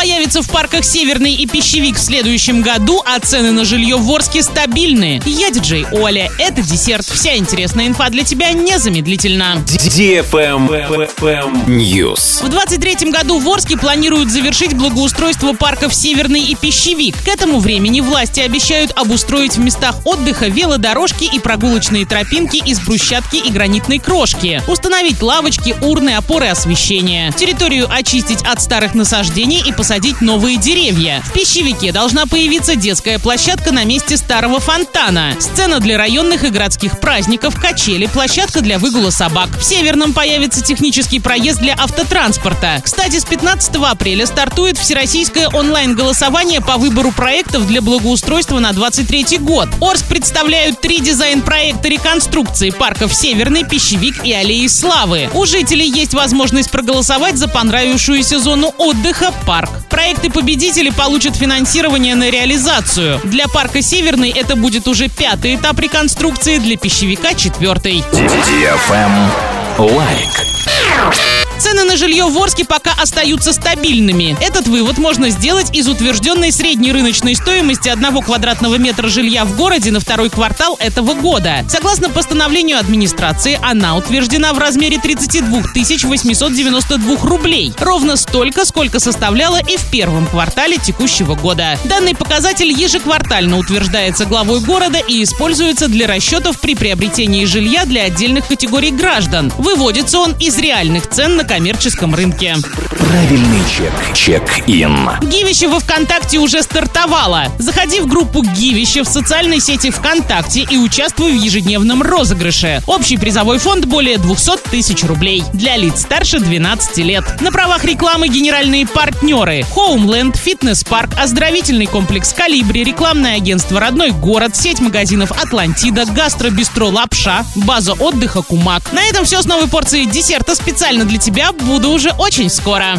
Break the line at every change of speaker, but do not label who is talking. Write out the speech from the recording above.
появится в парках Северный и Пищевик в следующем году, а цены на жилье в Орске стабильные. Я диджей Оля. Это десерт. Вся интересная инфа для тебя незамедлительно.
News.
В 23 году в Орске планируют завершить благоустройство парков Северный и Пищевик. К этому времени власти обещают обустроить в местах отдыха велодорожки и прогулочные тропинки из брусчатки и гранитной крошки, установить лавочки, урны, опоры освещения, территорию очистить от старых насаждений и посадить новые деревья. В Пищевике должна появиться детская площадка на месте старого фонтана, сцена для районных и городских праздников, качели, площадка для выгула собак. В Северном появится технический проезд для автотранспорта. Кстати, с 15 апреля стартует всероссийское онлайн-голосование по выбору проектов для благоустройства на 23 год. Орск представляют три дизайн-проекта реконструкции парков Северный, Пищевик и Аллеи Славы. У жителей есть возможность проголосовать за понравившуюся зону отдыха «Парк». Проекты победителей получат финансирование на реализацию. Для парка Северный это будет уже пятый этап реконструкции, для пищевика четвертый.
Лайк.
Цены на жилье в Орске пока остаются стабильными. Этот вывод можно сделать из утвержденной средней рыночной стоимости одного квадратного метра жилья в городе на второй квартал этого года. Согласно постановлению администрации, она утверждена в размере 32 892 рублей. Ровно столько, сколько составляла и в первом квартале текущего года. Данный показатель ежеквартально утверждается главой города и используется для расчетов при приобретении жилья для отдельных категорий граждан. Выводится он из реальных цен на коммерческом рынке.
Правильный чек. Чек-ин.
Гивище во ВКонтакте уже стартовало. Заходи в группу Гивище в социальной сети ВКонтакте и участвуй в ежедневном розыгрыше. Общий призовой фонд более 200 тысяч рублей. Для лиц старше 12 лет. На правах рекламы генеральные партнеры. Homeland, фитнес-парк, оздоровительный комплекс Калибри, рекламное агентство «Родной город», сеть магазинов «Атлантида», гастробистро «Лапша», база отдыха «Кумак». На этом все с новой порцией десерта специально для тебя. Буду уже очень скоро.